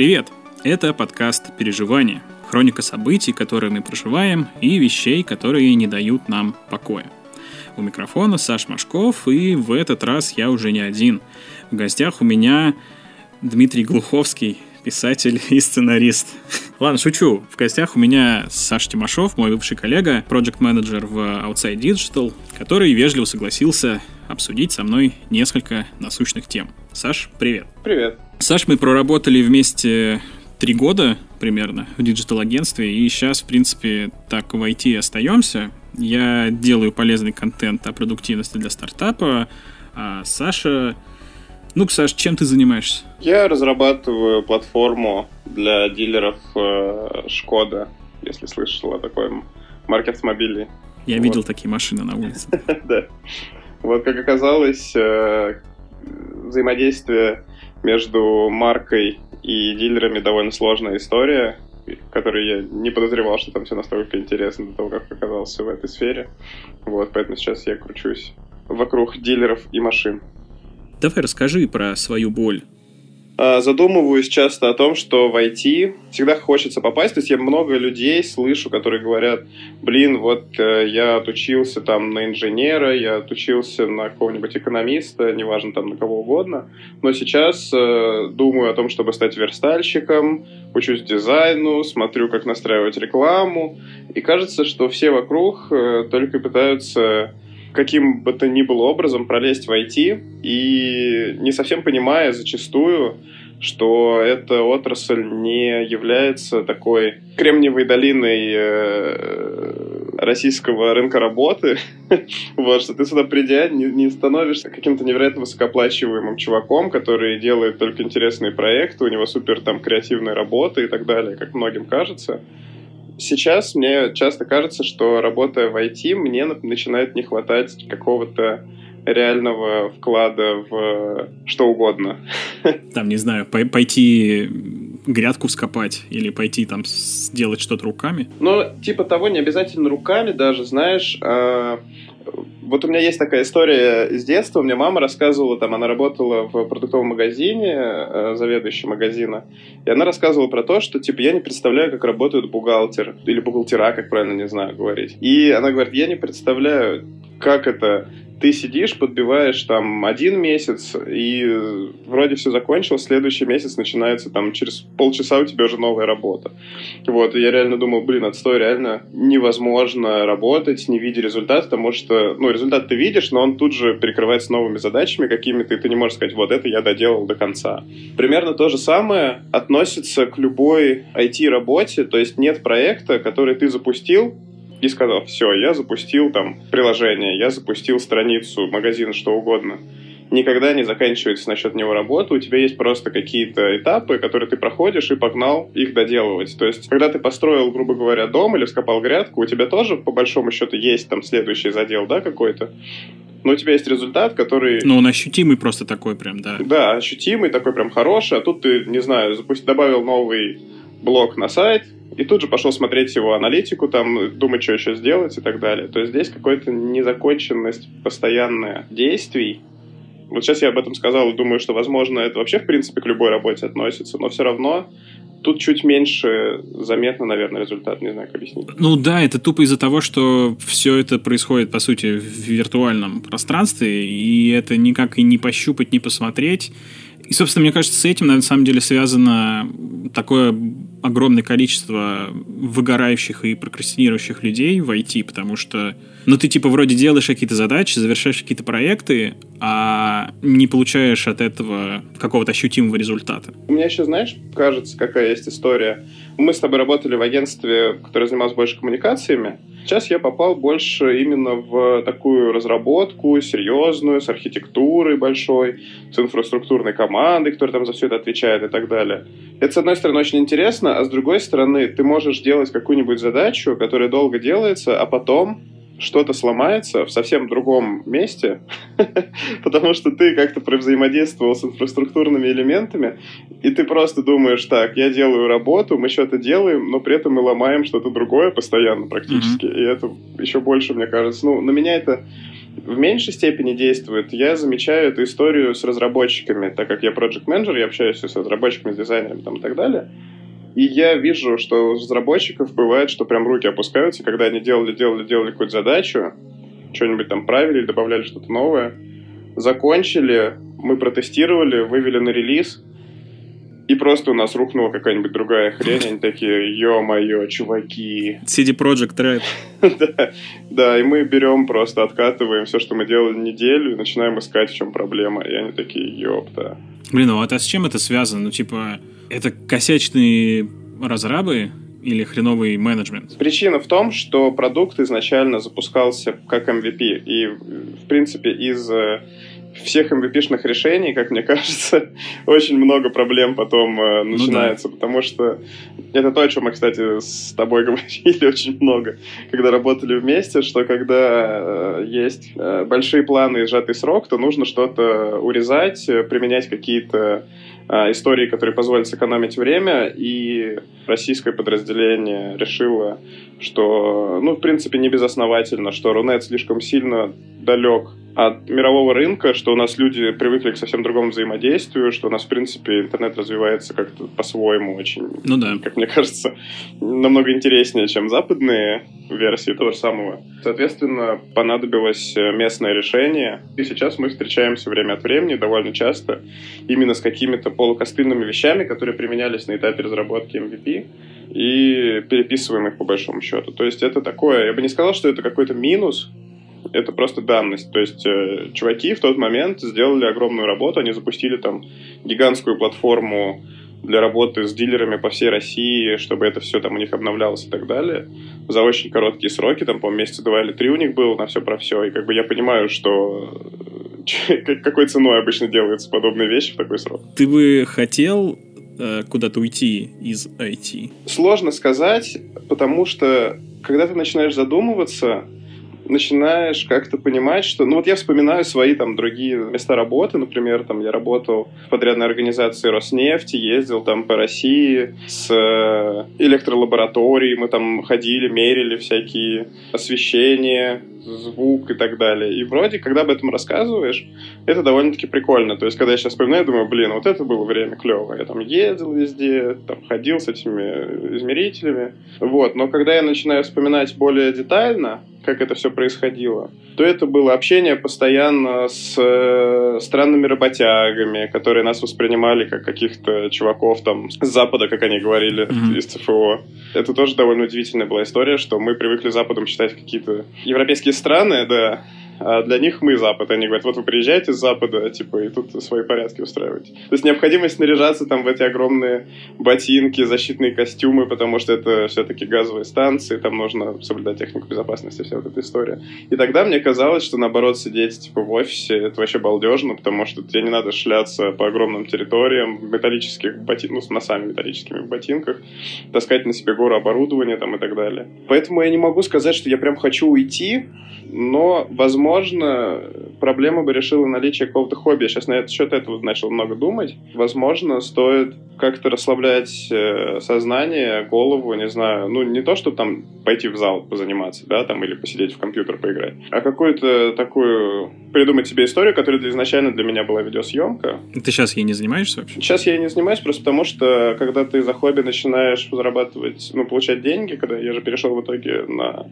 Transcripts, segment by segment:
Привет! Это подкаст «Переживания», хроника событий, которые мы проживаем, и вещей, которые не дают нам покоя. У микрофона Саш Машков, и в этот раз я уже не один. В гостях у меня Дмитрий Глуховский, писатель и сценарист. Ладно, шучу. В гостях у меня Саша Тимошов, мой бывший коллега, проект-менеджер в Outside Digital, который вежливо согласился обсудить со мной несколько насущных тем. Саш, привет. Привет. Саш, мы проработали вместе три года примерно в digital-агентстве, и сейчас, в принципе, так в IT остаемся. Я делаю полезный контент о продуктивности для стартапа, а Саша... Ну, Саш, чем ты занимаешься? Я разрабатываю платформу для дилеров э, Шкода, если слышал о такой марке автомобилей. Я вот. видел такие машины на улице. Да. Вот, как оказалось, э, взаимодействие между маркой и дилерами довольно сложная история, которую я не подозревал, что там все настолько интересно до того, как оказался в этой сфере. Вот, поэтому сейчас я кручусь вокруг дилеров и машин. Давай расскажи про свою боль. А, задумываюсь часто о том, что в IT всегда хочется попасть. То есть я много людей слышу, которые говорят, блин, вот э, я отучился там на инженера, я отучился на какого-нибудь экономиста, неважно там на кого угодно, но сейчас э, думаю о том, чтобы стать верстальщиком, учусь дизайну, смотрю, как настраивать рекламу, и кажется, что все вокруг э, только пытаются каким бы то ни было образом пролезть в IT и не совсем понимая зачастую, что эта отрасль не является такой кремниевой долиной э, российского рынка работы, вот, что ты сюда придя не, не становишься каким-то невероятно высокооплачиваемым чуваком, который делает только интересные проекты, у него супер там креативная работа и так далее, как многим кажется сейчас мне часто кажется, что работая в IT, мне начинает не хватать какого-то реального вклада в что угодно. Там, не знаю, пойти грядку вскопать или пойти там сделать что-то руками? Ну, типа того, не обязательно руками даже, знаешь, а, вот у меня есть такая история с детства. Мне мама рассказывала, там, она работала в продуктовом магазине, э, заведующей магазина, и она рассказывала про то, что, типа, я не представляю, как работает бухгалтер, или бухгалтера, как правильно, не знаю говорить. И она говорит, я не представляю, как это ты сидишь, подбиваешь там один месяц, и вроде все закончилось, следующий месяц начинается там через полчаса у тебя уже новая работа. Вот, и я реально думал, блин, отстой, реально невозможно работать, не видя результата, потому что, ну, результат ты видишь, но он тут же перекрывается новыми задачами какими-то, и ты не можешь сказать, вот это я доделал до конца. Примерно то же самое относится к любой IT-работе, то есть нет проекта, который ты запустил, и сказал, все, я запустил там приложение, я запустил страницу, магазин, что угодно. Никогда не заканчивается насчет него работа, у тебя есть просто какие-то этапы, которые ты проходишь и погнал их доделывать. То есть, когда ты построил, грубо говоря, дом или вскопал грядку, у тебя тоже, по большому счету, есть там следующий задел, да, какой-то, но у тебя есть результат, который... Ну, он ощутимый просто такой прям, да. Да, ощутимый, такой прям хороший, а тут ты, не знаю, запусти, добавил новый блок на сайт, и тут же пошел смотреть его аналитику, там, думать, что еще сделать и так далее. То есть здесь какая-то незаконченность постоянная действий. Вот сейчас я об этом сказал и думаю, что, возможно, это вообще, в принципе, к любой работе относится, но все равно тут чуть меньше заметно, наверное, результат, не знаю, как объяснить. Ну да, это тупо из-за того, что все это происходит, по сути, в виртуальном пространстве, и это никак и не пощупать, не посмотреть. И, собственно, мне кажется, с этим, на самом деле, связано такое огромное количество выгорающих и прокрастинирующих людей в IT, потому что, ну, ты, типа, вроде делаешь какие-то задачи, завершаешь какие-то проекты, а не получаешь от этого какого-то ощутимого результата. У меня еще, знаешь, кажется, какая есть история. Мы с тобой работали в агентстве, которое занималось больше коммуникациями, Сейчас я попал больше именно в такую разработку серьезную, с архитектурой большой, с инфраструктурной командой, которая там за все это отвечает и так далее. Это, с одной стороны, очень интересно, а с другой стороны, ты можешь делать какую-нибудь задачу, которая долго делается, а потом что-то сломается в совсем другом месте, потому что ты как-то взаимодействовал с инфраструктурными элементами, и ты просто думаешь, так, я делаю работу, мы что-то делаем, но при этом мы ломаем что-то другое постоянно практически, mm-hmm. и это еще больше, мне кажется, ну, на меня это в меньшей степени действует. Я замечаю эту историю с разработчиками, так как я project менеджер я общаюсь с разработчиками, с дизайнерами там, и так далее. И я вижу, что у разработчиков бывает, что прям руки опускаются, когда они делали, делали, делали какую-то задачу, что-нибудь там правили, добавляли что-то новое, закончили, мы протестировали, вывели на релиз, и просто у нас рухнула какая-нибудь другая хрень, они такие, ё-моё, чуваки. CD Project Red. да, да, и мы берем просто, откатываем все, что мы делали неделю, и начинаем искать, в чем проблема. И они такие, ёпта. Блин, ну а с чем это связано? Ну, типа, это косячные разрабы или хреновый менеджмент? Причина в том, что продукт изначально запускался как MVP. И, в принципе, из э, всех MVP-шных решений, как мне кажется, очень много проблем потом э, начинается, ну, да. потому что это то, о чем мы, кстати, с тобой говорили очень много, когда работали вместе, что когда э, есть э, большие планы и сжатый срок, то нужно что-то урезать, э, применять какие-то истории, которые позволят сэкономить время, и российское подразделение решило, что, ну, в принципе, не безосновательно, что Рунет слишком сильно далек от мирового рынка, что у нас люди привыкли к совсем другому взаимодействию, что у нас, в принципе, интернет развивается как-то по-своему очень, ну да. как мне кажется, намного интереснее, чем западные версии того же самого. Соответственно, понадобилось местное решение, и сейчас мы встречаемся время от времени довольно часто именно с какими-то полукостыльными вещами, которые применялись на этапе разработки MVP, и переписываем их по большому счету. То есть это такое, я бы не сказал, что это какой-то минус, это просто данность. То есть э, чуваки в тот момент сделали огромную работу, они запустили там гигантскую платформу для работы с дилерами по всей России, чтобы это все там у них обновлялось и так далее. За очень короткие сроки, там, по месяца два или три у них было на все про все. И как бы я понимаю, что какой ценой обычно делаются подобные вещи в такой срок. Ты бы хотел э, куда-то уйти из IT? Сложно сказать, потому что когда ты начинаешь задумываться, начинаешь как-то понимать, что... Ну вот я вспоминаю свои там другие места работы, например, там я работал в подрядной организации Роснефти, ездил там по России с э, электролабораторией, мы там ходили, мерили всякие освещения, звук и так далее. И вроде, когда об этом рассказываешь, это довольно-таки прикольно. То есть, когда я сейчас вспоминаю, думаю, блин, вот это было время клево. Я там ездил везде, там ходил с этими измерителями. Вот. Но когда я начинаю вспоминать более детально, как это все происходило, то это было общение постоянно с э, странными работягами, которые нас воспринимали как каких-то чуваков там с Запада, как они говорили, mm-hmm. из ЦФО. Это тоже довольно удивительная была история, что мы привыкли Западом считать какие-то европейские страны, да, а для них мы Запад. Они говорят, вот вы приезжаете с Запада, типа, и тут свои порядки устраиваете. То есть необходимость наряжаться там в эти огромные ботинки, защитные костюмы, потому что это все-таки газовые станции, там нужно соблюдать технику безопасности, вся вот эта история. И тогда мне казалось, что наоборот сидеть типа в офисе, это вообще балдежно, потому что тебе не надо шляться по огромным территориям в металлических ботинках, ну, с носами металлическими в ботинках, таскать на себе гору оборудования там и так далее. Поэтому я не могу сказать, что я прям хочу уйти, но, возможно, проблема бы решила наличие какого-то хобби. Я сейчас на этот счет этого начал много думать. Возможно, стоит как-то расслаблять э, сознание, голову, не знаю. Ну, не то, чтобы там пойти в зал позаниматься, да, там, или посидеть в компьютер поиграть, а какую-то такую придумать себе историю, которая изначально для меня была видеосъемка. Ты сейчас ей не занимаешься вообще? Сейчас я ей не занимаюсь просто потому, что когда ты за хобби начинаешь зарабатывать, ну, получать деньги, когда я же перешел в итоге на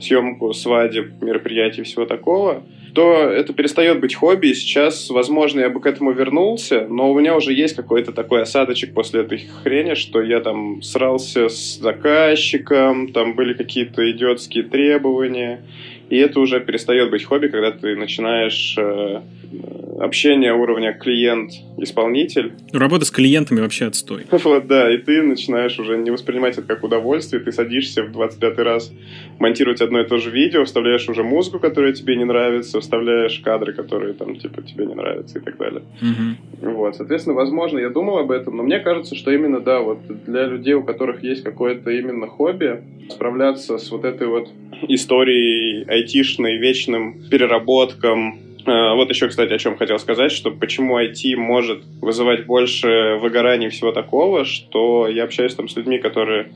съемку свадеб, мероприятий, всего такого, то это перестает быть хобби. Сейчас, возможно, я бы к этому вернулся, но у меня уже есть какой-то такой осадочек после этой хрени, что я там срался с заказчиком, там были какие-то идиотские требования, и это уже перестает быть хобби, когда ты начинаешь э, общение уровня клиент-исполнитель. Работа с клиентами вообще отстой. Вот, да, и ты начинаешь уже не воспринимать это как удовольствие, ты садишься в 25 раз монтировать одно и то же видео, вставляешь уже музыку, которая тебе не нравится, вставляешь кадры, которые там, типа, тебе не нравятся и так далее. Угу. Вот, соответственно, возможно, я думал об этом, но мне кажется, что именно, да, вот для людей, у которых есть какое-то именно хобби, справляться с вот этой вот историей айтишной, вечным переработкам, Э, вот еще, кстати, о чем хотел сказать, что почему IT может вызывать больше выгораний всего такого, что я общаюсь там с людьми, которые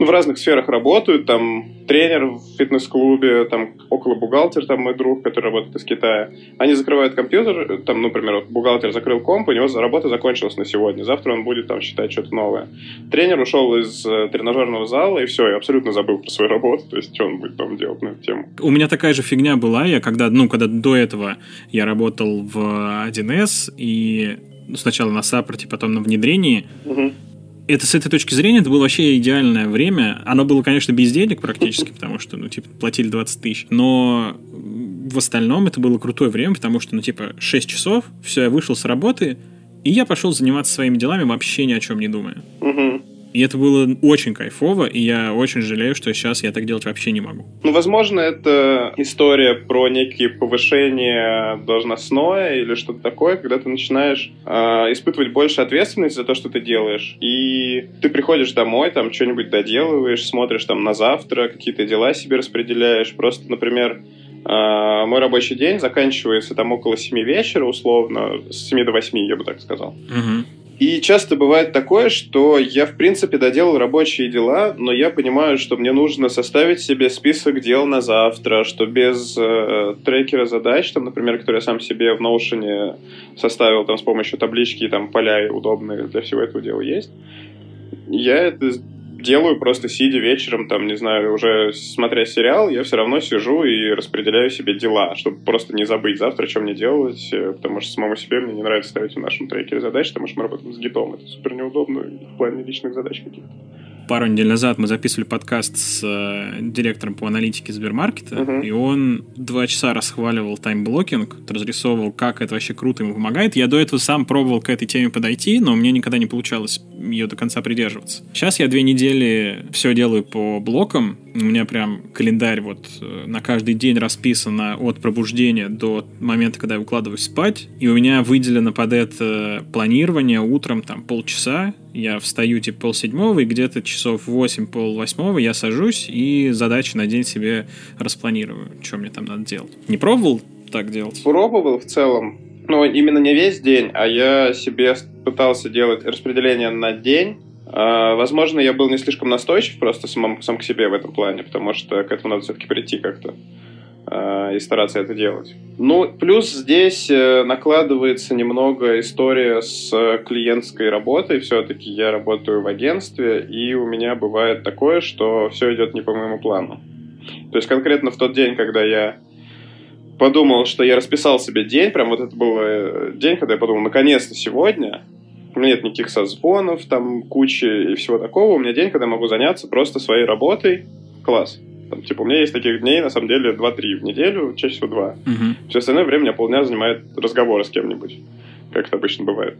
в разных сферах работают, там тренер в фитнес-клубе, там около бухгалтер, там мой друг, который работает из Китая. Они закрывают компьютер, там, например, вот бухгалтер закрыл комп, у него работа закончилась на сегодня, завтра он будет там считать что-то новое. Тренер ушел из э, тренажерного зала, и все, я абсолютно забыл про свою работу, то есть что он будет там делать на эту тему. У меня такая же фигня была, я когда, ну, когда до этого я работал в 1С, и сначала на саппорте, потом на внедрении, Угу это с этой точки зрения это было вообще идеальное время. Оно было, конечно, без денег практически, потому что, ну, типа, платили 20 тысяч. Но в остальном это было крутое время, потому что, ну, типа, 6 часов, все, я вышел с работы, и я пошел заниматься своими делами, вообще ни о чем не думая. Угу. И это было очень кайфово, и я очень жалею, что сейчас я так делать вообще не могу. Ну, возможно, это история про некие повышения должностное или что-то такое, когда ты начинаешь э, испытывать больше ответственности за то, что ты делаешь. И ты приходишь домой, там что-нибудь доделываешь, смотришь там на завтра, какие-то дела себе распределяешь. Просто, например, Uh, мой рабочий день заканчивается там около 7 вечера, условно, с 7 до 8, я бы так сказал. Угу. И часто бывает такое, что я, в принципе, доделал рабочие дела, но я понимаю, что мне нужно составить себе список дел на завтра, что без э, трекера задач, там, например, который я сам себе в Notion составил там, с помощью таблички, там поля удобные для всего этого дела есть, я это делаю просто сидя вечером, там, не знаю, уже смотря сериал, я все равно сижу и распределяю себе дела, чтобы просто не забыть завтра, что мне делать, э, потому что самому себе мне не нравится ставить в нашем трекере задач, потому что мы работаем с гитом, это супер неудобно в плане личных задач каких-то пару недель назад мы записывали подкаст с э, директором по аналитике Сбермаркета, uh-huh. и он два часа расхваливал time blocking, разрисовывал, как это вообще круто ему помогает. Я до этого сам пробовал к этой теме подойти, но мне никогда не получалось ее до конца придерживаться. Сейчас я две недели все делаю по блокам, у меня прям календарь вот э, на каждый день расписано от пробуждения до момента, когда я укладываюсь спать. И у меня выделено под это планирование утром там полчаса. Я встаю типа полседьмого, и где-то часов восемь, пол восьмого я сажусь и задачи на день себе распланирую, что мне там надо делать. Не пробовал так делать? Пробовал в целом. Ну, именно не весь день, а я себе пытался делать распределение на день а, возможно, я был не слишком настойчив просто сам, сам к себе в этом плане, потому что к этому надо все-таки прийти как-то и стараться это делать. Ну, плюс здесь э, накладывается немного история с клиентской работой. Все-таки я работаю в агентстве, и у меня бывает такое, что все идет не по моему плану. То есть конкретно в тот день, когда я подумал, что я расписал себе день, прям вот это был э, день, когда я подумал, наконец-то сегодня у меня нет никаких созвонов, там кучи и всего такого. У меня день, когда я могу заняться просто своей работой. Класс. Там, типа, у меня есть таких дней, на самом деле, 2-3 в неделю, чаще всего 2. Угу. Все остальное время у меня полдня занимает разговоры с кем-нибудь, как это обычно бывает.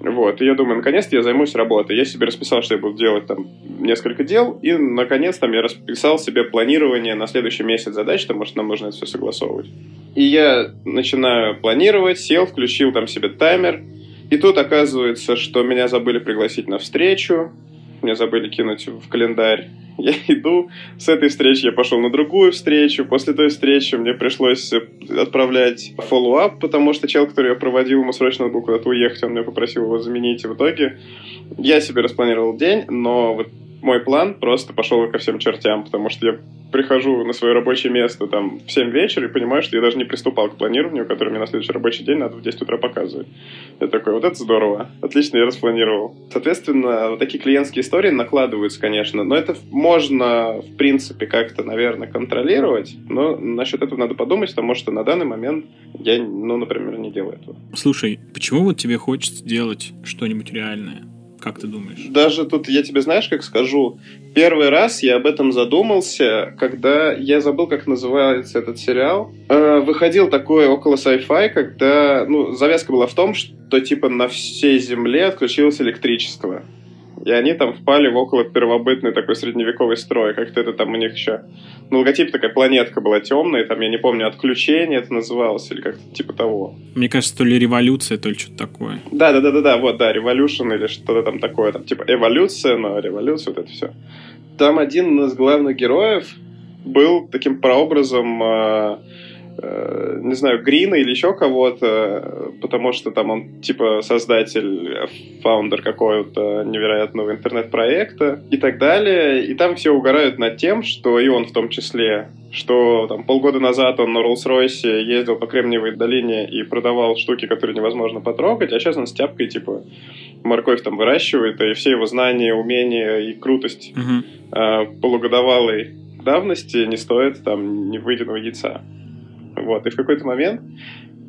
Вот, и я думаю, наконец-то я займусь работой. Я себе расписал, что я буду делать там несколько дел, и, наконец, там я расписал себе планирование на следующий месяц задач, потому что нам нужно это все согласовывать. И я начинаю планировать, сел, включил там себе таймер, и тут оказывается, что меня забыли пригласить на встречу, меня забыли кинуть в календарь. Я иду, с этой встречи я пошел на другую встречу. После той встречи мне пришлось отправлять follow-up, потому что чел, который я проводил, ему срочно надо было куда-то уехать, он меня попросил его заменить. И в итоге я себе распланировал день, но вот мой план просто пошел ко всем чертям, потому что я прихожу на свое рабочее место там в 7 вечера и понимаю, что я даже не приступал к планированию, которое мне на следующий рабочий день надо в 10 утра показывать. Я такой, вот это здорово, отлично, я распланировал. Соответственно, вот такие клиентские истории накладываются, конечно, но это можно, в принципе, как-то, наверное, контролировать, но насчет этого надо подумать, потому что на данный момент я, ну, например, не делаю этого. Слушай, почему вот тебе хочется делать что-нибудь реальное? Как ты думаешь? Даже тут я тебе знаешь, как скажу. Первый раз я об этом задумался, когда я забыл, как называется этот сериал. Э, выходил такой около sci-fi, когда ну, завязка была в том, что типа на всей Земле отключилось электричество и они там впали в около первобытный такой средневековый строй. Как-то это там у них еще... Ну, логотип такая планетка была темная, там, я не помню, отключение это называлось, или как-то типа того. Мне кажется, то ли революция, то ли что-то такое. Да-да-да-да, вот, да, революшн или что-то там такое, там, типа эволюция, но революция, вот это все. Там один из главных героев был таким прообразом э, Э, не знаю, Грина или еще кого-то, потому что там он типа создатель, фаундер какого-то невероятного интернет-проекта и так далее. И там все угорают над тем, что и он в том числе, что там полгода назад он на Роллс-Ройсе ездил по Кремниевой долине и продавал штуки, которые невозможно потрогать, а сейчас он с тяпкой типа морковь там выращивает, и все его знания, умения и крутость uh-huh. э, полугодовалой давности не стоят там ни выеденного яйца. Вот. И в какой-то момент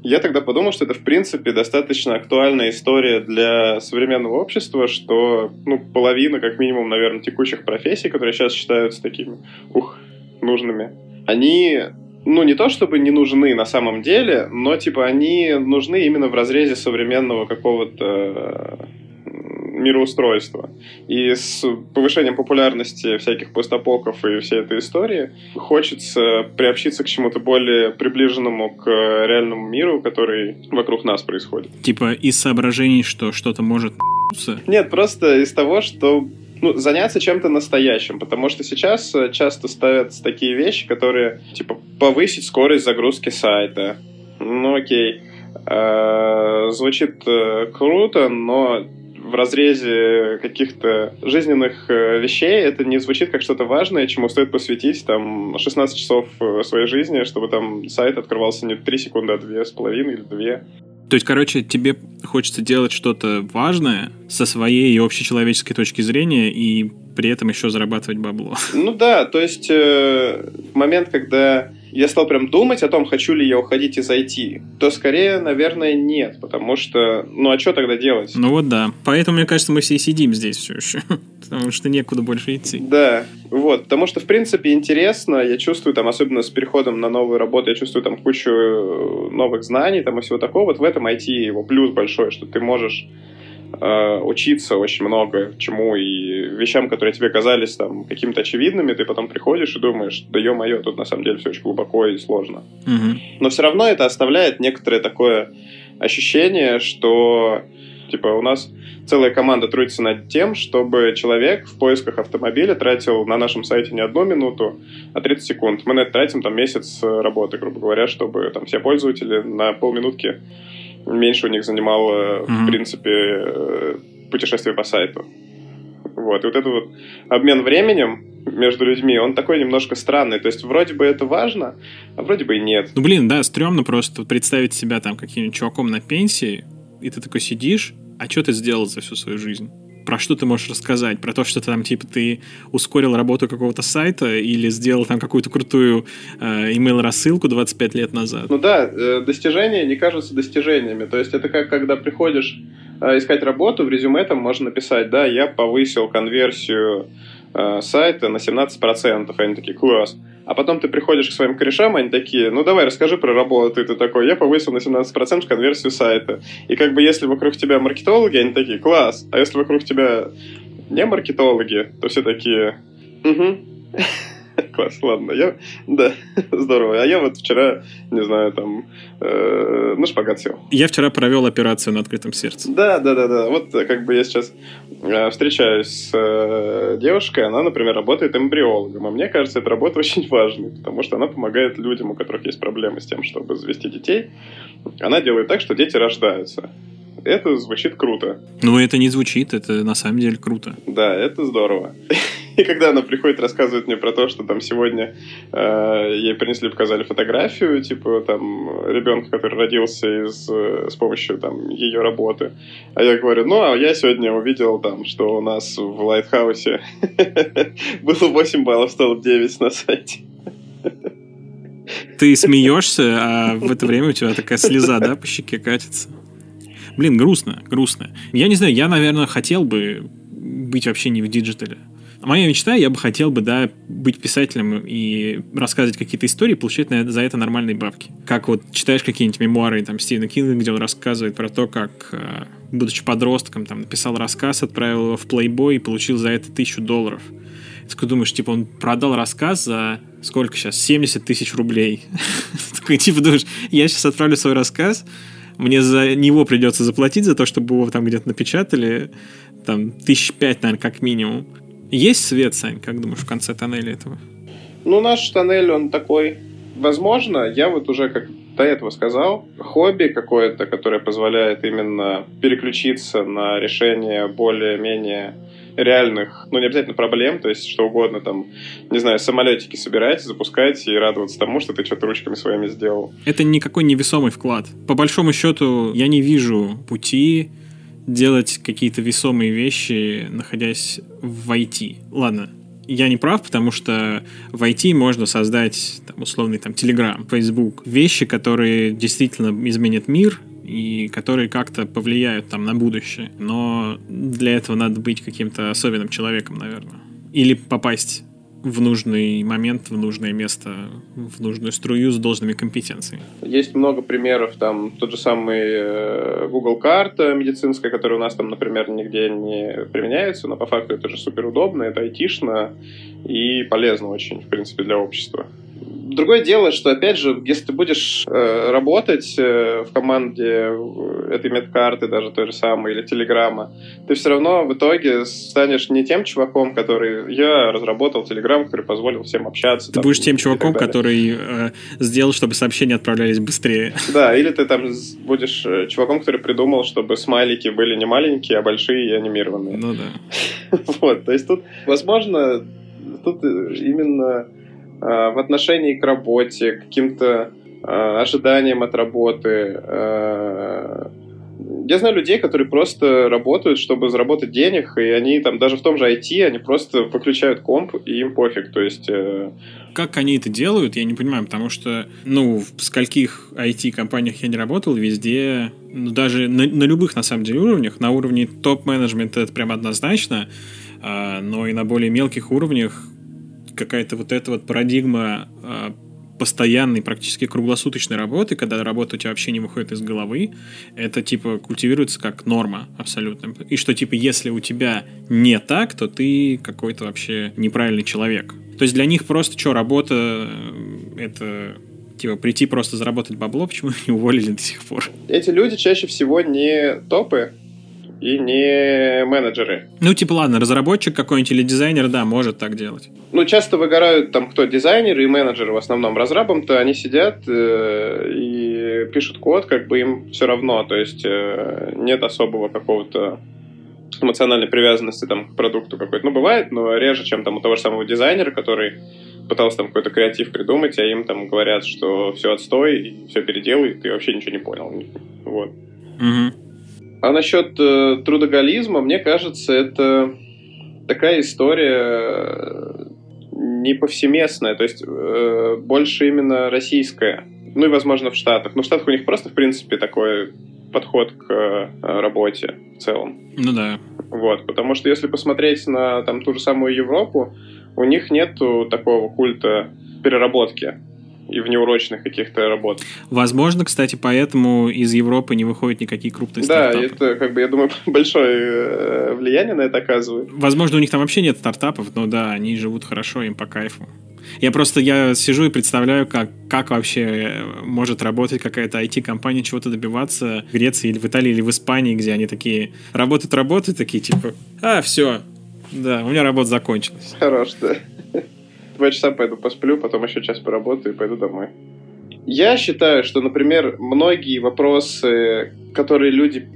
я тогда подумал, что это, в принципе, достаточно актуальная история для современного общества, что, ну, половина, как минимум, наверное, текущих профессий, которые сейчас считаются такими, ух, нужными, они, ну, не то чтобы не нужны на самом деле, но, типа, они нужны именно в разрезе современного какого-то мироустройства. И с повышением популярности всяких постапоков и всей этой истории хочется приобщиться к чему-то более приближенному к реальному миру, который вокруг нас происходит. Типа из соображений, что что-то может Нет, просто из того, что ну, заняться чем-то настоящим, потому что сейчас часто ставят такие вещи, которые, типа, повысить скорость загрузки сайта. Ну, окей. Э, звучит э, круто, но в разрезе каких-то жизненных э, вещей это не звучит как что-то важное, чему стоит посвятить там 16 часов э, своей жизни, чтобы там сайт открывался не 3 секунды, а 2,5 или 2. То есть, короче, тебе хочется делать что-то важное со своей общечеловеческой точки зрения и при этом еще зарабатывать бабло. Ну да, то есть э, момент, когда я стал прям думать о том, хочу ли я уходить из IT, то скорее, наверное, нет, потому что, ну а что тогда делать? Ну вот да. Поэтому, мне кажется, мы все и сидим здесь все еще, потому что некуда больше идти. Да, вот, потому что, в принципе, интересно, я чувствую там, особенно с переходом на новую работу, я чувствую там кучу новых знаний там и всего такого. Вот в этом IT его плюс большой, что ты можешь э, учиться очень много чему и вещам, которые тебе казались там какими-то очевидными, ты потом приходишь и думаешь, да ё-моё, тут на самом деле все очень глубоко и сложно. Угу. Но все равно это оставляет некоторое такое ощущение, что типа у нас целая команда трудится над тем, чтобы человек в поисках автомобиля тратил на нашем сайте не одну минуту, а 30 секунд. Мы на это тратим там месяц работы, грубо говоря, чтобы там все пользователи на полминутки меньше у них занимало, mm-hmm. в принципе, э, путешествие по сайту. Вот. И вот этот вот обмен временем между людьми, он такой немножко странный. То есть вроде бы это важно, а вроде бы и нет. Ну, блин, да, стрёмно просто представить себя там каким-нибудь чуваком на пенсии, и ты такой сидишь, а что ты сделал за всю свою жизнь? Про что ты можешь рассказать? Про то, что там, типа, ты ускорил работу какого-то сайта или сделал там какую-то крутую э, email-рассылку 25 лет назад? Ну да, э, достижения не кажутся достижениями. То есть это как когда приходишь э, искать работу, в резюме там можно написать, да, я повысил конверсию э, сайта на 17%. Они такие, класс. А потом ты приходишь к своим корешам, они такие, ну давай, расскажи про работу. И ты такой, я повысил на 17% конверсию сайта. И как бы если вокруг тебя маркетологи, они такие, класс. А если вокруг тебя не маркетологи, то все такие, угу. Класс, ладно. Я, да, здорово. А я вот вчера, не знаю, там, э, на шпагат сел. Я вчера провел операцию на открытом сердце. Да, да, да, да. Вот как бы я сейчас э, встречаюсь с э, девушкой, она, например, работает эмбриологом. И мне кажется, эта работа очень важная, потому что она помогает людям, у которых есть проблемы с тем, чтобы завести детей. Она делает так, что дети рождаются. Это звучит круто. Ну, это не звучит, это на самом деле круто. Да, это здорово. И когда она приходит, рассказывает мне про то, что там сегодня э, ей принесли, показали фотографию, типа там ребенка, который родился из, э, с помощью там ее работы. А я говорю, ну, а я сегодня увидел там, что у нас в Lighthouse было 8 баллов, стало 9 на сайте. Ты смеешься, а в это время у тебя такая слеза, да, по щеке катится? Блин, грустно, грустно. Я не знаю, я, наверное, хотел бы быть вообще не в диджитале. Моя мечта, я бы хотел бы, да, быть писателем и рассказывать какие-то истории, получать на, за это нормальные бабки. Как вот читаешь какие-нибудь мемуары там Стивена Кинга, где он рассказывает про то, как, э, будучи подростком, там, написал рассказ, отправил его в Playboy и получил за это тысячу долларов. Ты такой думаешь, типа, он продал рассказ за сколько сейчас? 70 тысяч рублей. Такой, типа, думаешь, я сейчас отправлю свой рассказ, мне за него придется заплатить за то, чтобы его там где-то напечатали, там, тысяч пять, наверное, как минимум. Есть свет, Сань, как думаешь, в конце тоннеля этого? Ну, наш тоннель, он такой... Возможно, я вот уже как до этого сказал, хобби какое-то, которое позволяет именно переключиться на решение более-менее реальных, ну, не обязательно проблем, то есть что угодно, там, не знаю, самолетики собирать, запускать и радоваться тому, что ты что-то ручками своими сделал. Это никакой невесомый вклад. По большому счету, я не вижу пути делать какие-то весомые вещи, находясь в IT. Ладно, я не прав, потому что в IT можно создать там, условный там Telegram, Facebook, вещи, которые действительно изменят мир и которые как-то повлияют там на будущее. Но для этого надо быть каким-то особенным человеком, наверное. Или попасть в нужный момент, в нужное место, в нужную струю с должными компетенциями. Есть много примеров, там тот же самый э, Google карта медицинская, которая у нас там, например, нигде не применяется, но по факту это же супер удобно, это айтишно и полезно очень, в принципе, для общества. Другое дело, что, опять же, если ты будешь э, работать э, в команде э, этой медкарты, даже той же самой, или Телеграма, ты все равно в итоге станешь не тем чуваком, который я разработал Телеграм, который позволил всем общаться. Ты там, будешь тем чуваком, который э, сделал, чтобы сообщения отправлялись быстрее. Да, или ты там будешь э, чуваком, который придумал, чтобы смайлики были не маленькие, а большие и анимированные. Ну да. Вот, то есть тут, возможно, тут именно Э, в отношении к работе, к каким-то э, ожиданиям от работы. Э, я знаю людей, которые просто работают, чтобы заработать денег, и они там даже в том же IT, они просто выключают комп, и им пофиг. То есть... Как они это делают, я не понимаю, потому что, ну, в скольких IT-компаниях я не работал, везде, ну, даже на, на любых, на самом деле, уровнях, на уровне топ-менеджмента это прям однозначно, но и на более мелких уровнях какая-то вот эта вот парадигма э, постоянной, практически круглосуточной работы, когда работа у тебя вообще не выходит из головы, это типа культивируется как норма абсолютно. И что типа если у тебя не так, то ты какой-то вообще неправильный человек. То есть для них просто что, работа э, это типа прийти просто заработать бабло, почему не уволили до сих пор? Эти люди чаще всего не топы, и не менеджеры. Ну, типа, ладно, разработчик какой-нибудь или дизайнер, да, может так делать. Ну, часто выгорают там кто дизайнеры и менеджеры в основном. Разрабам-то они сидят э, и пишут код, как бы им все равно. То есть э, нет особого какого-то эмоциональной привязанности там, к продукту какой-то. Ну, бывает, но реже, чем там у того же самого дизайнера, который пытался там какой-то креатив придумать, а им там говорят, что все отстой, все переделай, ты вообще ничего не понял. Вот. Угу. А насчет э, трудоголизма, мне кажется, это такая история э, не повсеместная, то есть э, больше именно российская. Ну и, возможно, в Штатах. Но в Штатах у них просто, в принципе, такой подход к э, работе в целом. Ну да. Вот, потому что если посмотреть на там ту же самую Европу, у них нету такого культа переработки и в неурочных каких-то работ. Возможно, кстати, поэтому из Европы не выходят никакие крупные да, стартапы. Да, это, как бы, я думаю, большое э, влияние на это оказывает. Возможно, у них там вообще нет стартапов, но да, они живут хорошо, им по кайфу. Я просто я сижу и представляю, как, как вообще может работать какая-то IT-компания, чего-то добиваться в Греции или в Италии или в Испании, где они такие работают, работают, такие типа, а, все, да, у меня работа закончилась. Хорош, да два часа пойду посплю, потом еще час поработаю и пойду домой. Я считаю, что, например, многие вопросы, которые люди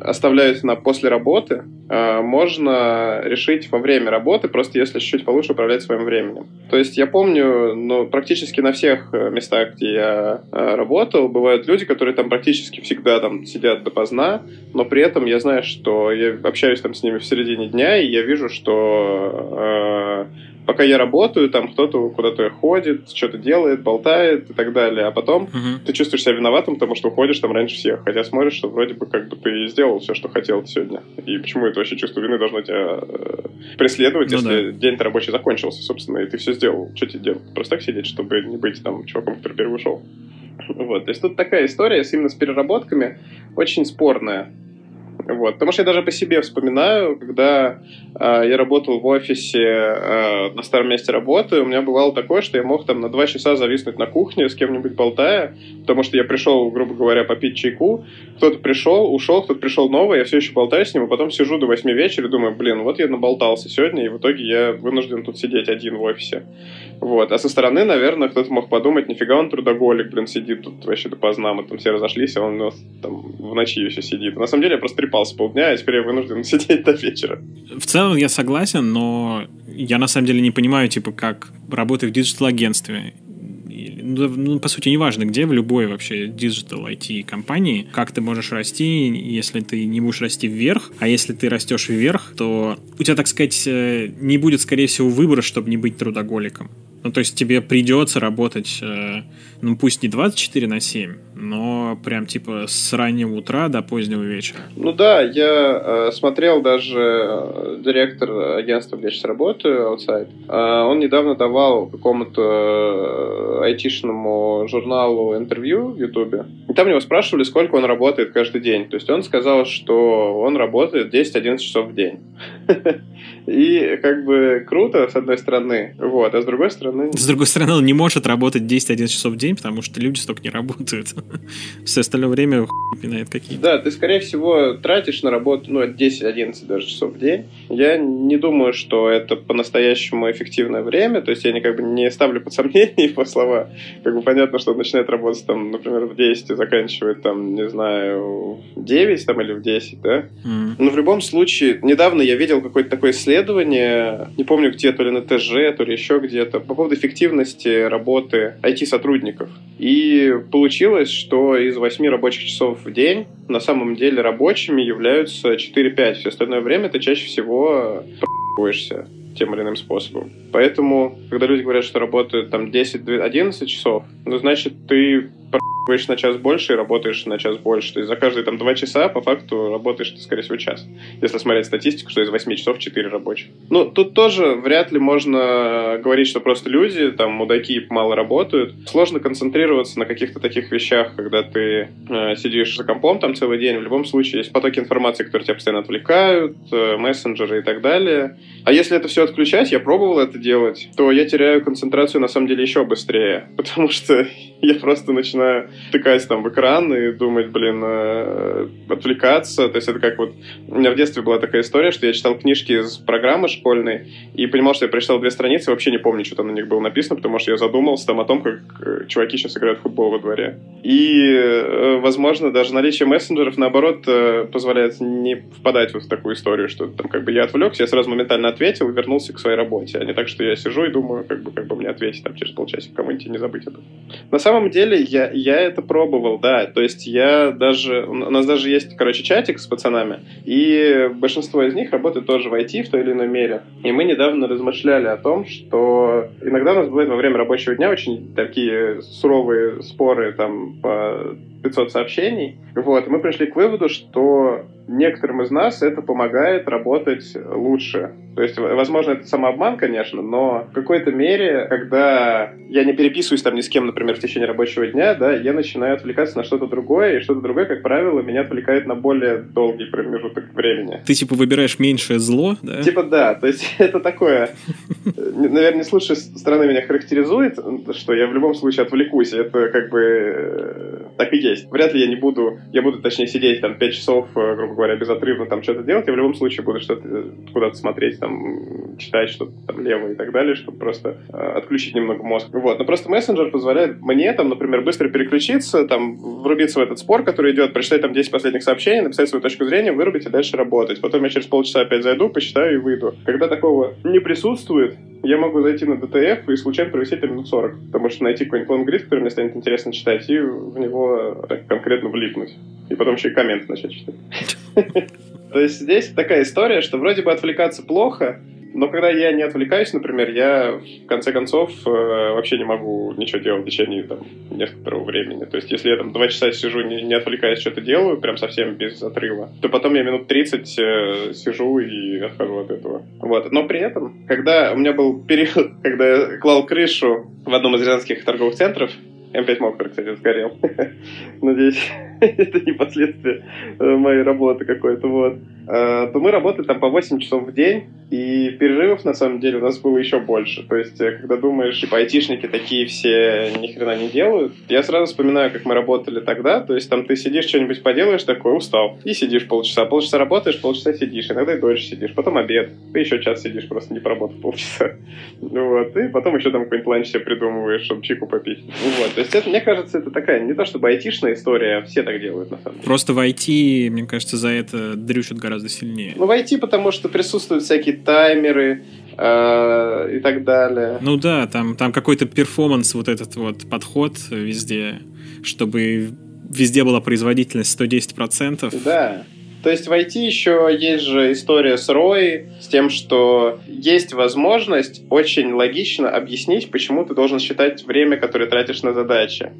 оставляют на после работы, э, можно решить во время работы, просто если чуть-чуть получше управлять своим временем. То есть я помню, ну, практически на всех э, местах, где я э, работал, бывают люди, которые там практически всегда там сидят допоздна, но при этом я знаю, что я общаюсь там с ними в середине дня, и я вижу, что пока я работаю, там кто-то куда-то ходит, что-то делает, болтает и так далее, а потом uh-huh. ты чувствуешь себя виноватым, потому что уходишь там раньше всех, хотя смотришь, что вроде бы как бы ты сделал все, что хотел сегодня. И почему это вообще чувство вины должно тебя э, преследовать, ну, если да. день-то рабочий закончился, собственно, и ты все сделал. Что тебе делать? Просто так сидеть, чтобы не быть там чуваком, который первый ушел. Вот, то есть тут такая история именно с переработками очень спорная. Вот. Потому что я даже по себе вспоминаю, когда э, я работал в офисе э, на старом месте работы, у меня бывало такое, что я мог там на два часа зависнуть на кухне с кем-нибудь болтая, потому что я пришел, грубо говоря, попить чайку, кто-то пришел, ушел, кто-то пришел новый, я все еще болтаю с ним, а потом сижу до восьми вечера и думаю, блин, вот я наболтался сегодня, и в итоге я вынужден тут сидеть один в офисе. Вот. А со стороны, наверное, кто-то мог подумать, нифига он трудоголик, блин, сидит тут вообще допоздна, мы там все разошлись, а он у нас там в ночи еще сидит. На самом деле я просто трепался полдня, а теперь я вынужден сидеть до вечера. В целом я согласен, но я на самом деле не понимаю, типа, как работать в диджитал-агентстве ну, ну, по сути, неважно где, в любой вообще диджитал IT компании, как ты можешь расти, если ты не будешь расти вверх, а если ты растешь вверх, то у тебя, так сказать, э, не будет, скорее всего, выбора, чтобы не быть трудоголиком. Ну, то есть тебе придется работать, э, ну, пусть не 24 на 7, но прям типа с раннего утра до позднего вечера. Ну да, я э, смотрел даже э, директор агентства, где я сейчас работаю, Outside, э, он недавно давал какому-то э, айтишному журналу интервью в Ютубе, и там его спрашивали, сколько он работает каждый день. То есть он сказал, что он работает 10-11 часов в день. И как бы круто, с одной стороны, вот, а с другой стороны... С другой стороны, он не может работать 10-11 часов в день, потому что люди столько не работают. Все остальное время пинает какие-то. Да, ты, скорее всего, тратишь на работу, ну, 10-11 даже часов в день. Я не думаю, что это по-настоящему эффективное время, то есть я не, как бы не ставлю под сомнение его слова. Как бы понятно, что он начинает работать, там, например, в 10 и заканчивает, там, не знаю, в 9 там, или в 10, да? Mm. Но в любом случае, недавно я видел такой исследование, исследование, не помню где, то ли на ТЖ, то ли еще где-то, по поводу эффективности работы IT-сотрудников. И получилось, что из 8 рабочих часов в день на самом деле рабочими являются 4-5. Все остальное время ты чаще всего проебываешься тем или иным способом. Поэтому, когда люди говорят, что работают там 10-11 часов, ну, значит, ты на час больше и работаешь на час больше. То есть за каждые там два часа по факту работаешь ты, скорее всего, час. Если смотреть статистику, что из 8 часов 4 рабочих. Ну, тут тоже вряд ли можно говорить, что просто люди, там, мудаки мало работают. Сложно концентрироваться на каких-то таких вещах, когда ты э, сидишь за компом там целый день. В любом случае есть потоки информации, которые тебя постоянно отвлекают, э, мессенджеры и так далее. А если это все отключать, я пробовал это делать, то я теряю концентрацию на самом деле еще быстрее, потому что я просто начинаю тыкать там в экран и думать, блин, э, отвлекаться. То есть это как вот... У меня в детстве была такая история, что я читал книжки из программы школьной и понимал, что я прочитал две страницы, вообще не помню, что там на них было написано, потому что я задумался там о том, как э, чуваки сейчас играют в футбол во дворе. И, э, возможно, даже наличие мессенджеров, наоборот, позволяет не впадать вот в такую историю, что там как бы я отвлекся, я сразу моментально ответил и вернулся к своей работе, а не так, что я сижу и думаю, как бы, как бы мне ответить там через полчасика кому-нибудь не забыть это. На самом деле я, я это пробовал, да. То есть я даже... У нас даже есть, короче, чатик с пацанами, и большинство из них работает тоже в IT в той или иной мере. И мы недавно размышляли о том, что иногда у нас бывает во время рабочего дня очень такие суровые споры там по 500 сообщений. Вот, мы пришли к выводу, что некоторым из нас это помогает работать лучше. То есть, возможно, это самообман, конечно, но в какой-то мере, когда я не переписываюсь там ни с кем, например, в течение рабочего дня, да, я начинаю отвлекаться на что-то другое, и что-то другое, как правило, меня отвлекает на более долгий промежуток времени. Ты, типа, выбираешь меньшее зло, да? Типа, да. То есть, это такое... Наверное, не с лучшей стороны меня характеризует, что я в любом случае отвлекусь. Это как бы э, так и есть. Вряд ли я не буду, я буду, точнее, сидеть там 5 часов, э, грубо говоря, безотрывно там что-то делать, я в любом случае буду что-то э, куда-то смотреть, там, читать что-то там лево и так далее, чтобы просто э, отключить немного мозг. Вот, но просто мессенджер позволяет мне там, например, быстро переключиться, там, врубиться в этот спор, который идет, прочитать там 10 последних сообщений, написать свою точку зрения, вырубить и дальше работать. Потом я через полчаса опять зайду, посчитаю и выйду. Когда такого не присутствует, я могу зайти на DTF и случайно провести там минут 40, потому что найти какой-нибудь лонгрид, который мне станет интересно читать, и в него конкретно влипнуть. И потом еще и комменты начать читать. То есть здесь такая история, что вроде бы отвлекаться плохо, но когда я не отвлекаюсь, например, я в конце концов э, вообще не могу ничего делать в течение там, некоторого времени. То есть если я там два часа сижу, не, не отвлекаясь, что-то делаю, прям совсем без отрыва, то потом я минут 30 э, сижу и отхожу от этого. Вот. Но при этом, когда у меня был период, когда я клал крышу в одном из рязанских торговых центров, М5 Мокер, кстати, сгорел. Надеюсь, это не последствия э, моей работы какой-то, вот. А, то мы работали там по 8 часов в день, и перерывов, на самом деле, у нас было еще больше. То есть, э, когда думаешь, типа, айтишники такие все ни хрена не делают, я сразу вспоминаю, как мы работали тогда. То есть, там ты сидишь, что-нибудь поделаешь такой, устал, и сидишь полчаса. Полчаса работаешь, полчаса сидишь, иногда и дольше сидишь. Потом обед, ты еще час сидишь, просто не поработав полчаса. Вот, и потом еще там какой-нибудь ланч себе придумываешь, чтобы чику попить. Вот, то есть, это, мне кажется, это такая не то чтобы айтишная история, все так делают, на самом деле. Просто в IT, мне кажется, за это дрючат гораздо сильнее. Ну, в IT, потому что присутствуют всякие таймеры, э, и так далее. Ну да, там, там какой-то перформанс, вот этот вот подход везде, чтобы везде была производительность 110%. Да. То есть в IT еще есть же история с ROI, с тем, что есть возможность очень логично объяснить, почему ты должен считать время, которое тратишь на задачи.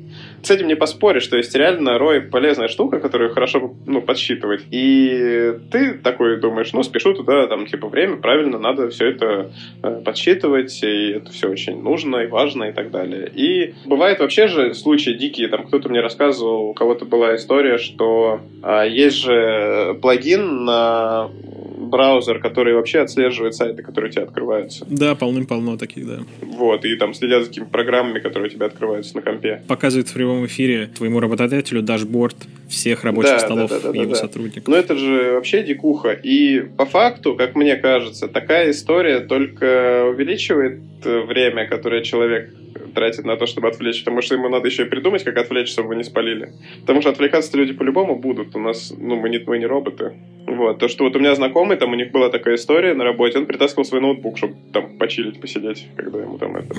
С этим не поспоришь, что есть реально ROI полезная штука, которую хорошо ну, подсчитывать. И ты такой думаешь, ну, спешу туда, там, типа, время, правильно, надо все это э, подсчитывать, и это все очень нужно и важно и так далее. И бывает вообще же случаи дикие, там, кто-то мне рассказывал, у кого-то была история, что э, есть же плагин на браузер, который вообще отслеживает сайты, которые у тебя открываются. Да, полным-полно таких, да. Вот, и там следят за такими программами, которые у тебя открываются на компе. Показывает в прямом эфире твоему работодателю дашборд всех рабочих да, столов да, да, да, его да, сотрудников. Ну это же вообще дикуха. И по факту, как мне кажется, такая история только увеличивает время, которое человек тратит на то, чтобы отвлечь, потому что ему надо еще и придумать, как отвлечь, чтобы вы не спалили. Потому что отвлекаться люди по-любому будут. У нас, ну, мы не, мы не роботы. Вот. То, что вот у меня знакомый, там у них была такая история на работе, он притаскивал свой ноутбук, чтобы там почилить, посидеть, когда ему там это...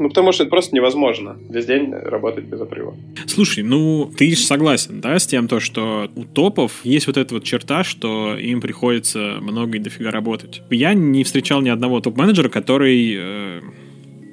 Ну, потому что это просто невозможно весь день работать без отрыва. Слушай, ну, ты же согласен, да, с тем, то, что у топов есть вот эта вот черта, что им приходится много и дофига работать. Я не встречал ни одного топ-менеджера, который э,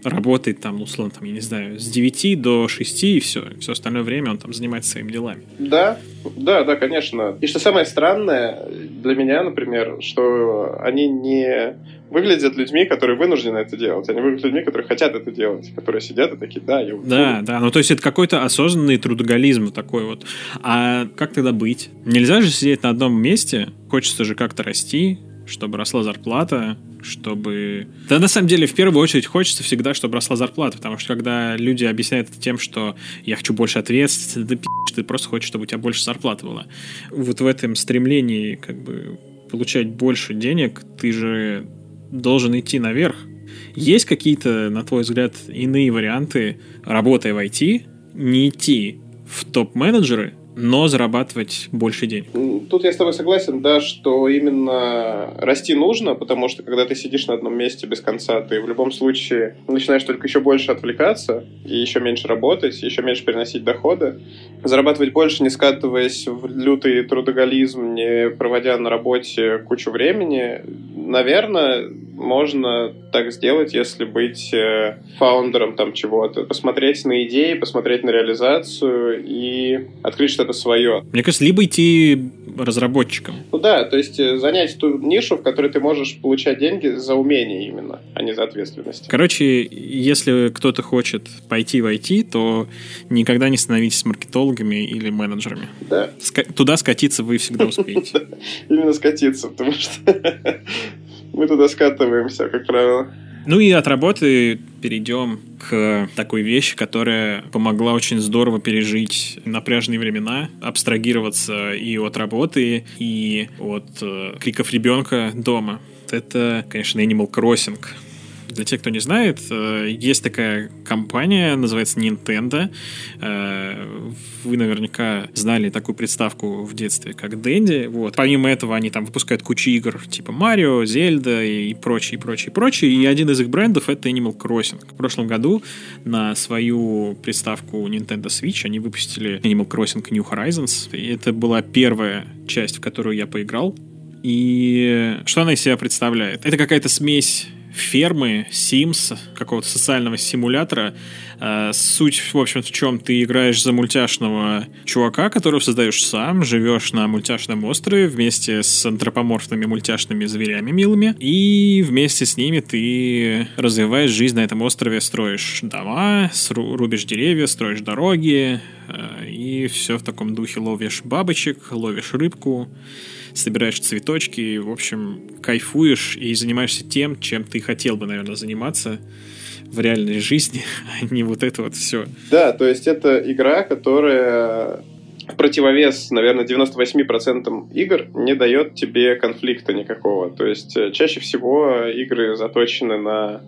работает там, условно, там, я не знаю, с 9 до 6 и все. Все остальное время он там занимается своими делами. Да, да, да, конечно. И что самое странное для меня, например, что они не выглядят людьми, которые вынуждены это делать. Они выглядят людьми, которые хотят это делать, которые сидят и такие, да, я Да, да, ну то есть это какой-то осознанный трудоголизм такой вот. А как тогда быть? Нельзя же сидеть на одном месте, хочется же как-то расти, чтобы росла зарплата, чтобы... Да, на самом деле, в первую очередь хочется всегда, чтобы росла зарплата, потому что когда люди объясняют это тем, что я хочу больше ответственности, да пи***, ты просто хочешь, чтобы у тебя больше зарплаты было. Вот в этом стремлении как бы получать больше денег, ты же должен идти наверх. Есть какие-то, на твой взгляд, иные варианты, работая в IT, не идти в топ-менеджеры, но зарабатывать больше денег. Тут я с тобой согласен, да, что именно расти нужно, потому что когда ты сидишь на одном месте без конца, ты в любом случае начинаешь только еще больше отвлекаться и еще меньше работать, еще меньше переносить доходы. Зарабатывать больше, не скатываясь в лютый трудоголизм, не проводя на работе кучу времени, наверное, можно так сделать, если быть э, фаундером там чего-то. Посмотреть на идеи, посмотреть на реализацию и открыть что-то свое. Мне кажется, либо идти разработчиком. Ну да, то есть э, занять ту нишу, в которой ты можешь получать деньги за умение именно, а не за ответственность. Короче, если кто-то хочет пойти в IT, то никогда не становитесь маркетологами или менеджерами. Да. Ска- туда скатиться вы всегда успеете. Именно скатиться, потому что мы туда скатываемся, как правило. Ну и от работы перейдем к такой вещи, которая помогла очень здорово пережить напряженные времена, абстрагироваться и от работы, и от э, криков ребенка дома. Это, конечно, Animal Crossing. Для тех, кто не знает, э, есть такая компания, называется Nintendo. Э, вы наверняка знали такую приставку в детстве, как Дэнди. Вот. Помимо этого, они там выпускают кучу игр, типа Марио, Зельда и прочее, прочее, прочее. И один из их брендов — это Animal Crossing. В прошлом году на свою приставку Nintendo Switch они выпустили Animal Crossing New Horizons. И это была первая часть, в которую я поиграл. И что она из себя представляет? Это какая-то смесь фермы, Sims, какого-то социального симулятора. Э, суть, в общем, в чем ты играешь за мультяшного чувака, которого создаешь сам, живешь на мультяшном острове вместе с антропоморфными мультяшными зверями милыми, и вместе с ними ты развиваешь жизнь на этом острове, строишь дома, рубишь деревья, строишь дороги, э, и все в таком духе ловишь бабочек, ловишь рыбку, собираешь цветочки, в общем, кайфуешь и занимаешься тем, чем ты хотел бы, наверное, заниматься в реальной жизни, а не вот это вот все. Да, то есть это игра, которая в противовес, наверное, 98% игр не дает тебе конфликта никакого. То есть э, чаще всего игры заточены на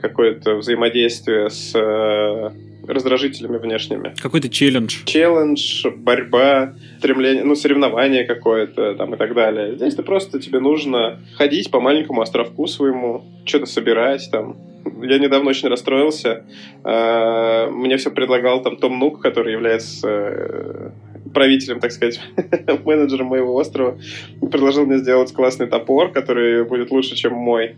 какое-то взаимодействие с э, раздражителями внешними. Какой-то челлендж. Челлендж, борьба, стремление, ну, соревнование какое-то там и так далее. Здесь ты просто, тебе нужно ходить по маленькому островку своему, что-то собирать там. Я недавно очень расстроился. А, мне все предлагал там Том Нук, который является э, правителем, так сказать, менеджером моего острова. Предложил мне сделать классный топор, который будет лучше, чем мой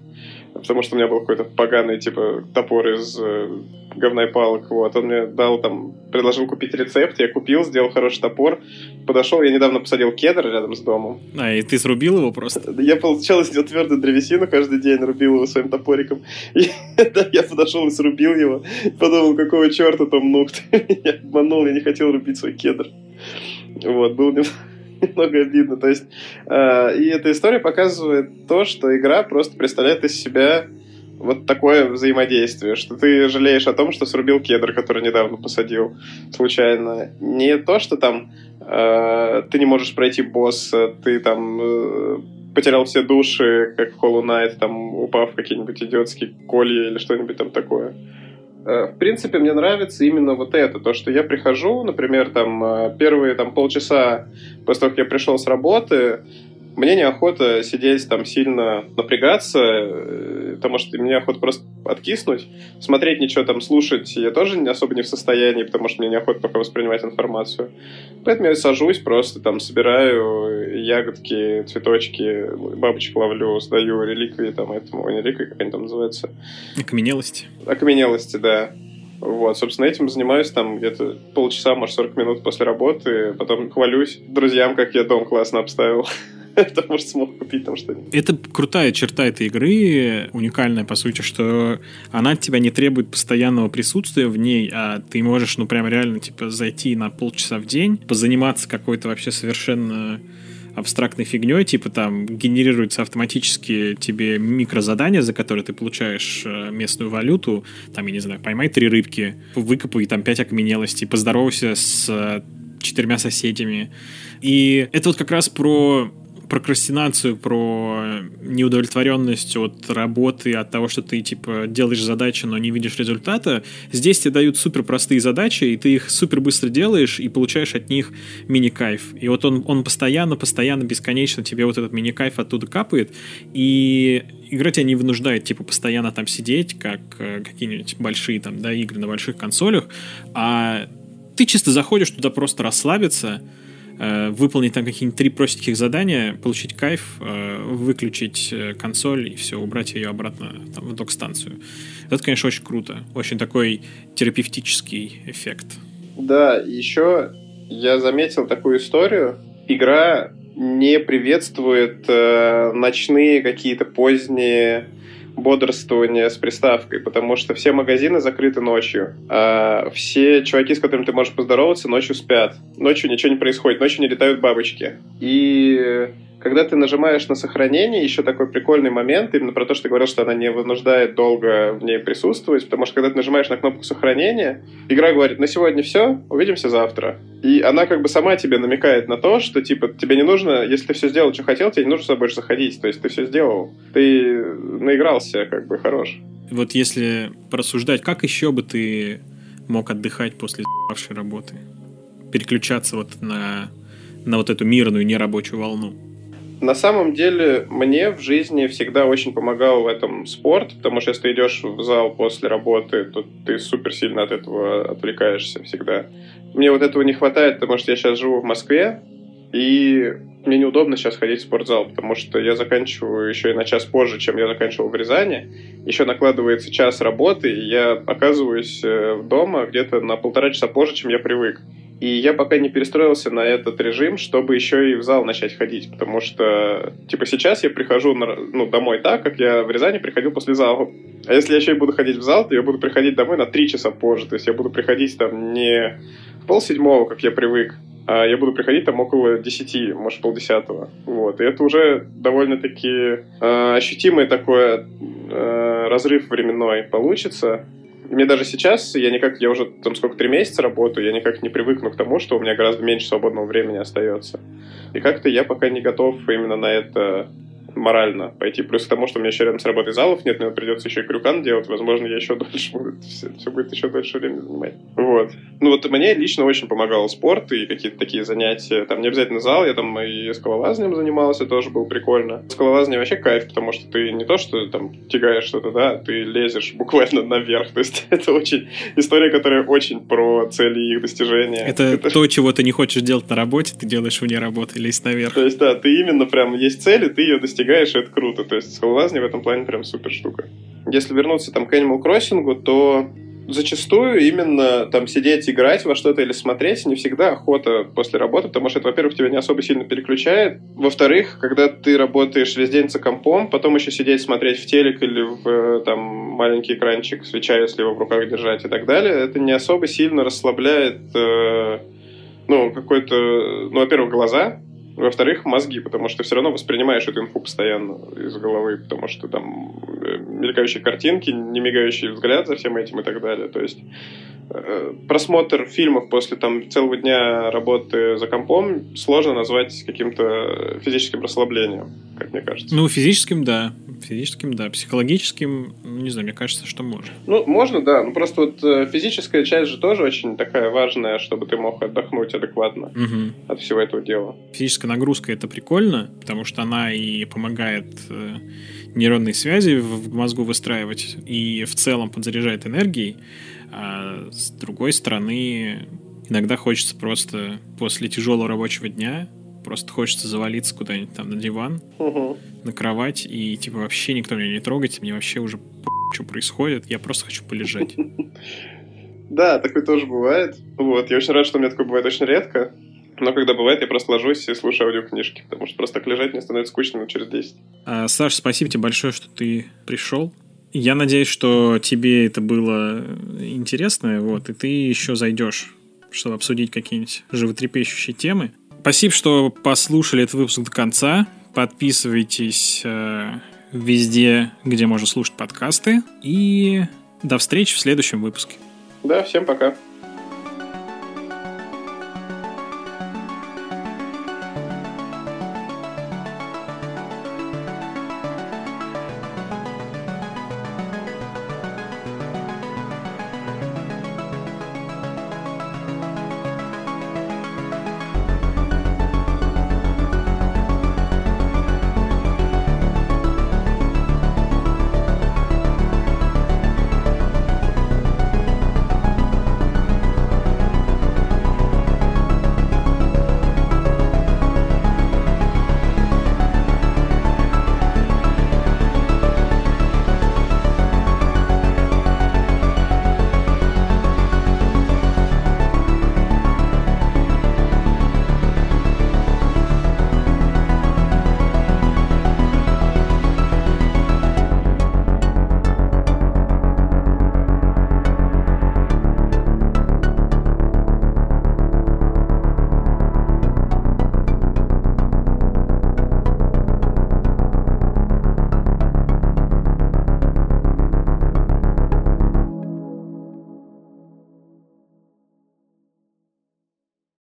потому что у меня был какой-то поганый, типа, топор из э, говна и палок, вот, он мне дал там, предложил купить рецепт, я купил, сделал хороший топор, подошел, я недавно посадил кедр рядом с домом. А, и ты срубил его просто? Я получал из него твердую древесину каждый день, рубил его своим топориком, и да, я подошел и срубил его, подумал, какого черта там нух, я обманул, я не хотел рубить свой кедр. Вот, был немного немного обидно. То есть, э, и эта история показывает то, что игра просто представляет из себя вот такое взаимодействие, что ты жалеешь о том, что срубил кедр, который недавно посадил случайно. Не то, что там э, ты не можешь пройти босса, ты там э, потерял все души, как в Hollow Knight, там упав в какие-нибудь идиотские колья или что-нибудь там такое. Э, в принципе, мне нравится именно вот это, то, что я прихожу, например, там, э, первые там, полчаса после того, как я пришел с работы, мне неохота сидеть там сильно напрягаться, э, потому что мне охота просто откиснуть. Смотреть ничего там, слушать я тоже не особо не в состоянии, потому что мне неохота пока воспринимать информацию. Поэтому я сажусь просто там, собираю ягодки, цветочки, бабочек ловлю, сдаю реликвии там этому, не реликвии, как они там называются. Окаменелости. Окаменелости, да. Вот, собственно, этим занимаюсь там где-то полчаса, может, 40 минут после работы, потом хвалюсь друзьям, как я дом классно обставил. потому что смог купить там что-нибудь. Это крутая черта этой игры, уникальная, по сути, что она от тебя не требует постоянного присутствия в ней, а ты можешь, ну, прям реально, типа, зайти на полчаса в день, позаниматься какой-то вообще совершенно абстрактной фигней, типа там генерируется автоматически тебе микрозадание, за которое ты получаешь э, местную валюту, там, я не знаю, поймай три рыбки, выкопай там пять окаменелостей, поздоровайся с э, четырьмя соседями. И это вот как раз про прокрастинацию, про неудовлетворенность от работы, от того, что ты, типа, делаешь задачи, но не видишь результата, здесь тебе дают супер простые задачи, и ты их супер быстро делаешь, и получаешь от них мини-кайф. И вот он, он постоянно, постоянно, бесконечно тебе вот этот мини-кайф оттуда капает, и игра тебя не вынуждает, типа, постоянно там сидеть, как э, какие-нибудь большие там, да, игры на больших консолях, а ты чисто заходишь туда просто расслабиться, выполнить там какие-нибудь три простеньких задания, получить кайф, э, выключить э, консоль и все, убрать ее обратно там, в док-станцию. Это, конечно, очень круто. Очень такой терапевтический эффект. Да, еще я заметил такую историю. Игра не приветствует э, ночные какие-то поздние бодрствование с приставкой, потому что все магазины закрыты ночью. А все чуваки, с которыми ты можешь поздороваться, ночью спят. Ночью ничего не происходит, ночью не летают бабочки. И когда ты нажимаешь на сохранение, еще такой прикольный момент, именно про то, что ты говорил, что она не вынуждает долго в ней присутствовать, потому что когда ты нажимаешь на кнопку сохранения, игра говорит, на сегодня все, увидимся завтра. И она как бы сама тебе намекает на то, что типа тебе не нужно, если ты все сделал, что хотел, тебе не нужно с собой заходить, то есть ты все сделал, ты наигрался, как бы хорош. Вот если порассуждать, как еще бы ты мог отдыхать после работы? Переключаться вот на, на вот эту мирную нерабочую волну? На самом деле, мне в жизни всегда очень помогал в этом спорт, потому что если ты идешь в зал после работы, то ты супер сильно от этого отвлекаешься всегда. Мне вот этого не хватает, потому что я сейчас живу в Москве, и мне неудобно сейчас ходить в спортзал, потому что я заканчиваю еще и на час позже, чем я заканчивал в Рязани. Еще накладывается час работы, и я оказываюсь э, дома где-то на полтора часа позже, чем я привык. И я пока не перестроился на этот режим, чтобы еще и в зал начать ходить, потому что, типа, сейчас я прихожу на, ну, домой так, как я в Рязани приходил после зала. А если я еще и буду ходить в зал, то я буду приходить домой на три часа позже. То есть я буду приходить там не в полседьмого, как я привык, а я буду приходить там около десяти, может, полдесятого. Вот. И это уже довольно-таки э, ощутимый такой э, разрыв временной получится мне даже сейчас, я никак, я уже там сколько, три месяца работаю, я никак не привыкну к тому, что у меня гораздо меньше свободного времени остается. И как-то я пока не готов именно на это морально пойти. Плюс к тому, что у меня еще рядом с работой залов нет, мне придется еще и крюкан делать, возможно, я еще дольше буду, все, все будет еще дольше времени занимать. Вот. Ну вот мне лично очень помогал спорт и какие-то такие занятия. Там не обязательно зал, я там и скалолазанием занимался, тоже было прикольно. Скалолазание вообще кайф, потому что ты не то, что там тягаешь что-то, да, ты лезешь буквально наверх. То есть это очень история, которая очень про цели и их достижения. Это, это то, чего ты не хочешь делать на работе, ты делаешь вне работы, лезть наверх. То есть, да, ты именно прям есть цель, и ты ее достигаешь достигаешь, и это круто. То есть скалолазание в этом плане прям супер штука. Если вернуться там к Animal Crossing, то зачастую именно там сидеть, играть во что-то или смотреть не всегда охота после работы, потому что это, во-первых, тебя не особо сильно переключает. Во-вторых, когда ты работаешь весь день за компом, потом еще сидеть, смотреть в телек или в там маленький экранчик, свеча, если его в руках держать и так далее, это не особо сильно расслабляет э, ну, какой-то, ну, во-первых, глаза, во-вторых, мозги, потому что ты все равно воспринимаешь эту инфу постоянно из головы, потому что там э, мелькающие картинки, не мигающий взгляд за всем этим и так далее. То есть просмотр фильмов после там целого дня работы за компом сложно назвать каким-то физическим расслаблением, как мне кажется. Ну, физическим, да. Физическим, да. Психологическим, не знаю, мне кажется, что можно. Ну, можно, да. Ну, просто вот э, физическая часть же тоже очень такая важная, чтобы ты мог отдохнуть адекватно угу. от всего этого дела. Физическая нагрузка — это прикольно, потому что она и помогает э, нейронные связи в мозгу выстраивать и в целом подзаряжает энергией. А с другой стороны, иногда хочется просто после тяжелого рабочего дня просто хочется завалиться куда-нибудь там на диван, угу. на кровать, и типа вообще никто меня не трогает, мне вообще уже что происходит, я просто хочу полежать. Да, такое тоже бывает. Вот, я очень рад, что у меня такое бывает очень редко. Но когда бывает, я просто ложусь и слушаю аудиокнижки, потому что просто так лежать мне становится скучно через 10. А, Саш, спасибо тебе большое, что ты пришел. Я надеюсь, что тебе это было интересно, вот, и ты еще зайдешь, чтобы обсудить какие-нибудь животрепещущие темы. Спасибо, что послушали этот выпуск до конца. Подписывайтесь э, везде, где можно слушать подкасты. И до встречи в следующем выпуске. Да, всем пока.